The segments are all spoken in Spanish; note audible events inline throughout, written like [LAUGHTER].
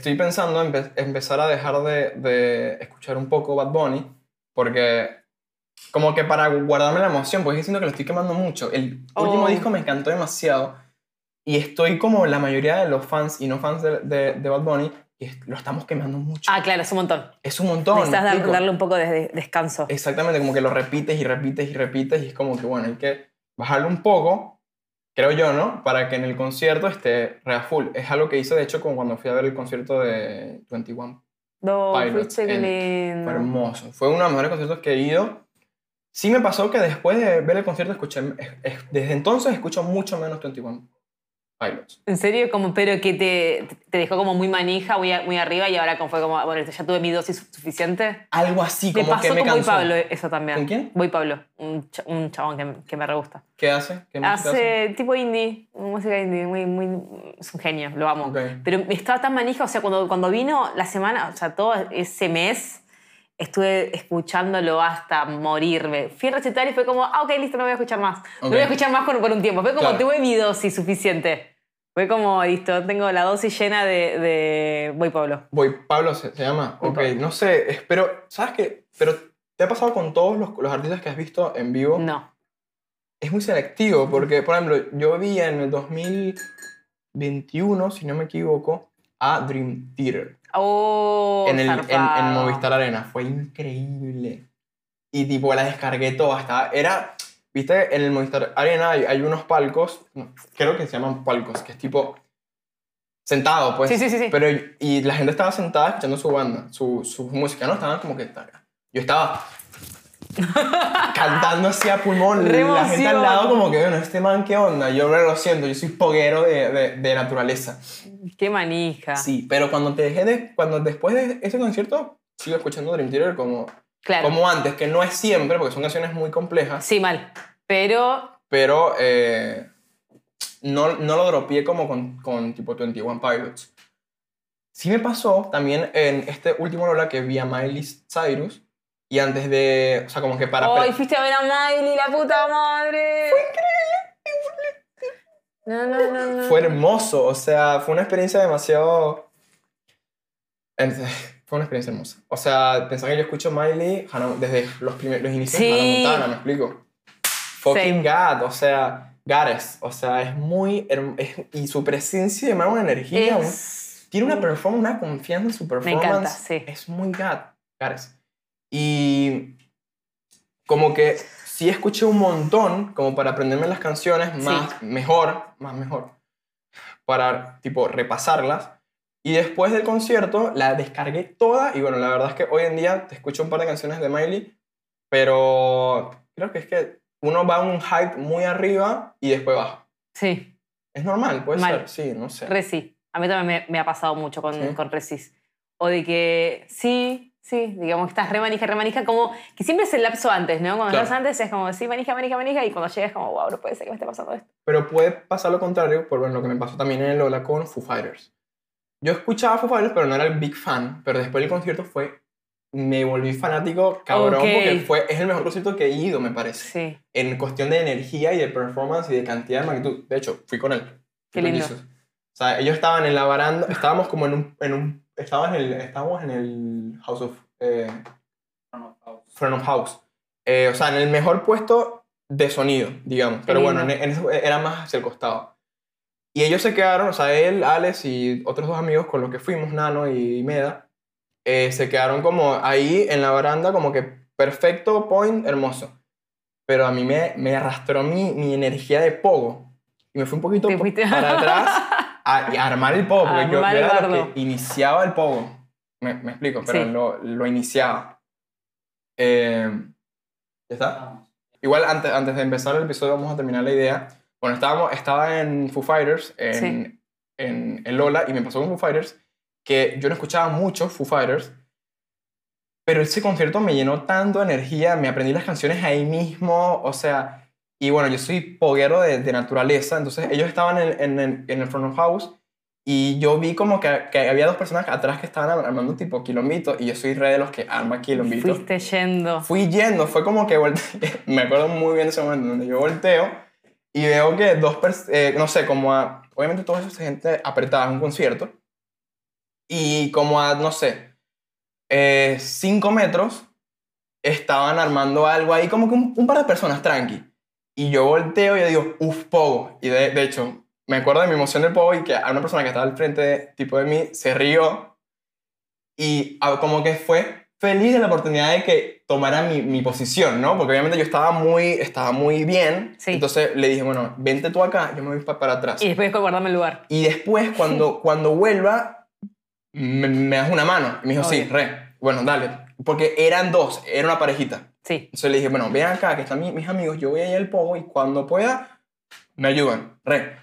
estoy pensando en empe- empezar a dejar de, de escuchar un poco Bad Bunny, porque como que para guardarme la emoción, porque siento que lo estoy quemando mucho. El último Oh. disco me encantó demasiado y estoy como la mayoría de los fans y no fans de, de, de Bad Bunny, lo estamos quemando mucho. Ah, claro, es un montón. es un montón. ¿me Necesitas dar- darle un poco de descanso. Exactamente, como que lo repites y repites y repites y es como que, bueno, hay que bajarlo un poco, creo yo, ¿no? Para que en el concierto esté rea full. Es algo que hice, de hecho, como cuando fui a ver el concierto de 21. No, Pilots. Fue hermoso. Fue uno de los mejores conciertos que he ido. Sí me pasó que después de ver el concierto escuché, es- es- desde entonces escucho mucho menos 21 Pilots. En serio, como, pero que te, te dejó como muy manija, muy, a- muy arriba y ahora como fue como, bueno, ya tuve mi dosis suficiente. Algo así, como pasó que me con Boy cansó. Pablo eso también. ¿Con quién? Boy Pablo, un, ch- un chabón que, que me re gusta. ¿Qué hace? ¿Qué música Hace tipo indie, música indie, muy, muy, es un genio, lo amo. Ok. Pero estaba tan manija, o sea, cuando, cuando vino la semana, o sea, todo ese mes, estuve escuchándolo hasta morirme. Fui a recitar y fue como, ah, ok, listo, no voy a escuchar más. No Ok. voy a escuchar más por, por un tiempo. Fue como, Claro. tuve mi dosis suficiente. Fue como, listo, tengo la dosis llena de, de Boy Pablo. Boy Pablo se, se llama. Boy ok, Pablo. no sé, pero, ¿sabes qué? Pero ¿te ha pasado con todos los, los artistas que has visto en vivo? No. Es muy selectivo, porque, por ejemplo, yo vi en el 2021, si no me equivoco, a Dream Theater Oh, en, el, en, en. Movistar Arena. Fue increíble. Y tipo, la descargué toda. Hasta, era, viste, en el Movistar Arena hay, hay unos palcos, creo que se llaman palcos, que es tipo sentado, pues. Sí, sí, sí, sí. Pero, y la gente estaba sentada escuchando su banda, su, su música, ¿no? Estaban como que... Yo estaba [LAUGHS] cantando así a pulmón. La gente al lado como que, bueno, este man, ¿qué onda? Yo lo siento, yo soy poguero de, de, de naturaleza. Qué manija. Sí, pero cuando te dejé de... Cuando después de ese concierto, sigo escuchando Dream Theater como, Claro. como antes, que no es siempre, porque son canciones muy complejas, Sí, mal. Pero pero eh, no, no lo dropié como con, con tipo 21 Pilots. Sí me pasó también en este último Lola que vi a Miley Cyrus y antes de, o sea, como que para... ¡Ay, fuiste a ver a Miley, la puta madre! Fue increíble. No, no, no, no. Fue hermoso, o sea, fue una experiencia demasiado... en- Fue una experiencia hermosa. O sea, pensar que yo escucho Miley Hannah- desde los, primeros, los inicios de Sí. Hannah Montana, ¿me explico? Fucking God, o sea, Goddess, o sea, es muy... es- y su presencia de una energía, un- Es- tiene una performance, una confianza en su performance. encanta, sí. Es muy God, Goddess. Y como que sí escuché un montón, como para aprenderme las canciones más, mejor, más mejor, para tipo repasarlas. Y después del concierto la descargué toda y bueno, la verdad es que hoy en día te escucho un par de canciones de Miley, pero creo que es que uno va a un hype muy arriba y después baja. Sí, Es normal, puede Mal. ser, sí, no sé. Resi. A mí también me, me ha pasado mucho con, ¿Sí? con Resis. O de que sí, sí, digamos que estás re manija, re manija, como que siempre es el lapso antes, ¿no? Cuando Claro. estás antes es como, sí, manija, manija, manija, y cuando llegas como, wow, no puede ser que me esté pasando esto. Pero puede pasar lo contrario, por bueno, lo que me pasó también en el Lola con Foo Fighters. Yo escuchaba Foo Fighters, pero no era el big fan. Pero después del concierto fue. Me volví fanático, cabrón, Ok. porque fue, es el mejor concierto que he ido, me parece. Sí. En cuestión de energía y de performance y de cantidad de magnitud. De hecho, fui con él. Qué lindo. Jesus. O sea, ellos estaban en la baranda, estábamos como en un. En un estábamos, en el, estábamos en el House of. Eh, Front of House. Eh, o sea, en el mejor puesto de sonido, digamos. Pero bueno, en, en eso era más hacia el costado. Y ellos se quedaron, o sea, él, Alex y otros dos amigos con los que fuimos, Nano y Meda, eh, se quedaron como ahí en la baranda, como que perfecto, point, hermoso. Pero a mí me, me arrastró mi, mi energía de pogo. Y me fui un poquito para [LAUGHS] atrás a, a armar el pogo, porque yo, yo era lo que iniciaba el pogo. Me, me explico, pero Sí. lo, lo iniciaba. Eh, ¿Ya está? Igual antes, antes de empezar el episodio vamos a terminar la idea. Bueno, estábamos, estaba en Foo Fighters, en, Sí. en, en Lola, y me pasó con Foo Fighters que yo no escuchaba mucho Foo Fighters, pero ese concierto me llenó tanto de energía, me aprendí las canciones ahí mismo, o sea, y bueno, yo soy poguero de, de naturaleza, entonces ellos estaban en, en, en el front of house y yo vi como que, que había dos personas atrás que estaban armando tipo quilombitos y yo soy re de los que arma quilombitos. Fuiste yendo. Fui yendo, fue como que volte- [LAUGHS] me acuerdo muy bien de ese momento donde yo volteo y veo que dos personas, no sé, como a, obviamente toda esa gente apretada en un concierto Y como a, no sé, eh, cinco metros, estaban armando algo ahí, como que un, un par de personas, tranqui. Y yo volteo y yo digo, uff, pogo. Y de, de hecho, me acuerdo de mi emoción del pogo y que a una persona que estaba al frente, tipo de mí, se rió. Y ah, como que fue feliz de la oportunidad de que tomara mi, mi posición, ¿no? Porque obviamente yo estaba muy, estaba muy bien. Sí. Entonces le dije, bueno, vente tú acá, yo me voy pa- para atrás. Y después guardarme el lugar. Y después, cuando, [LAUGHS] cuando vuelva, me, me das una mano. Y me dijo, sí, Obvio. re. Bueno, dale. Porque eran dos, era una parejita. Sí. Entonces le dije, bueno, ven acá, que están mi- mis amigos, yo voy allá al pogo y cuando pueda, me ayudan. Re.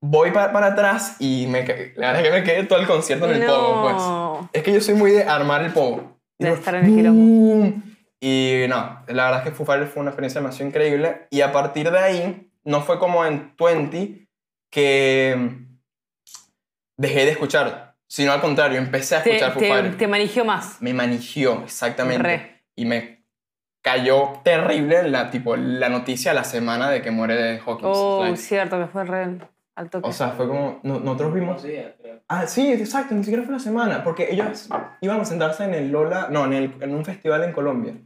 Voy pa- para atrás y me, la verdad es que me quedé todo el concierto en el pogo, pues. No. Es que yo soy muy de armar el pogo. De Digo, estar en el quilombo. Y no, la verdad es que Foo Fighters fue una experiencia demasiado increíble. Y a partir de ahí, no fue como en 20 que dejé de escuchar, sino al contrario, empecé a Te, escuchar Foo te, Fighters. te manigió más. Me manigió, exactamente. Re. Y me cayó terrible la, tipo, la noticia a la semana de que muere de Hawkins. Oh, Like, cierto, que fue re al toque. o sea, fue como, no- nosotros vimos... Días, creo. Ah, sí, exacto, ni siquiera fue una semana, porque ellos iban a sentarse en el Lola, no, en, el, en un festival en Colombia.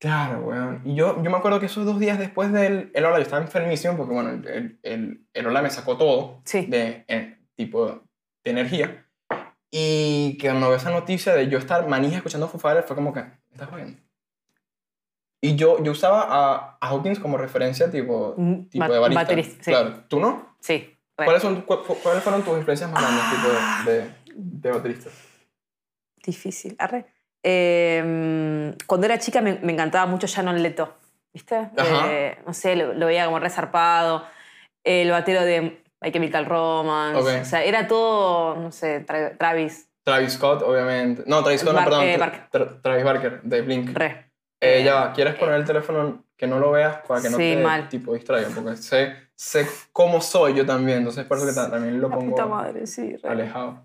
Claro, weón. Y yo, yo me acuerdo que esos dos días después del el Lola yo estaba enfermísimo, porque bueno, el, el, el, Lola me sacó todo sí. de eh, tipo de energía. Y que cuando veo esa noticia de yo estar manija escuchando Foo Fighters fue como que, ¿me estás jodiendo? Y yo, yo usaba a, a Hawkins como referencia tipo, Mm, tipo ba- de barista. baterista, sí. Claro, ¿tú no? Sí. ¿Cuáles, son, cu- cu- ¿Cuáles fueron tus influencias más grandes tipo de, de, de baterista? Difícil. Arre. Eh, cuando era chica me, me encantaba mucho Shannon Leto. ¿Viste? Eh, no sé, lo, lo veía como resarpado. El batero de My Chemical Romance. Ok. O sea, era todo, no sé, Tra- Travis. Travis Scott, obviamente. No, Travis Scott, no, Bar- perdón. eh, Tra- Barker. Tra- Travis Barker, de Blink. Re. Eh, ya va, ¿quieres poner el teléfono que no lo veas para que no Sí, te mal. tipo distraiga? Porque sé, sé cómo soy yo también, entonces por eso que ta- también lo pongo puta madre, sí. alejado.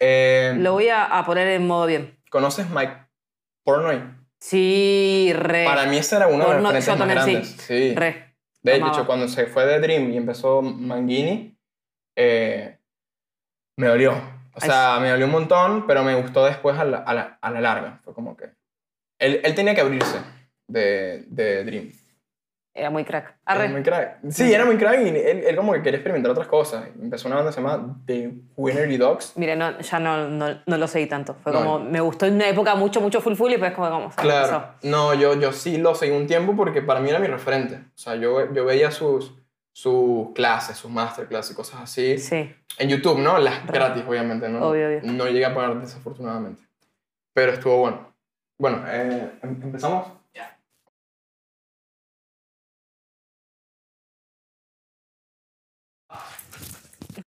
Eh, Lo voy a, a poner en modo bien. ¿Conoces Mike Portnoy? Sí, re. Para mí ese era uno de referentes yo más también sí. grandes. Sí. Re. De hecho, cuando se fue de Dream y empezó Mangini, eh, me dolió. O sea, me dolió un montón, pero me gustó después a la, a la, a la larga. Fue como que... Él, él tenía que abrirse de, de Dream. Era muy crack. Era Arre. muy crack. Sí, era muy crack y él, él como que quería experimentar otras cosas. Empezó una banda que se llama The Winnery Dogs. Mira, no, ya no, no, no lo seguí tanto. Fue como, me gustó en una época mucho, mucho full full y después como, como Claro. pasó. No, yo, yo sí lo seguí un tiempo porque para mí era mi referente. O sea, yo, yo veía sus, sus clases, sus masterclass y cosas así. Sí. En YouTube, ¿no? Las gratis, obviamente, ¿no? Obvio, obvio. No llegué a pagar desafortunadamente. Pero estuvo bueno. Bueno, eh, em- empezamos.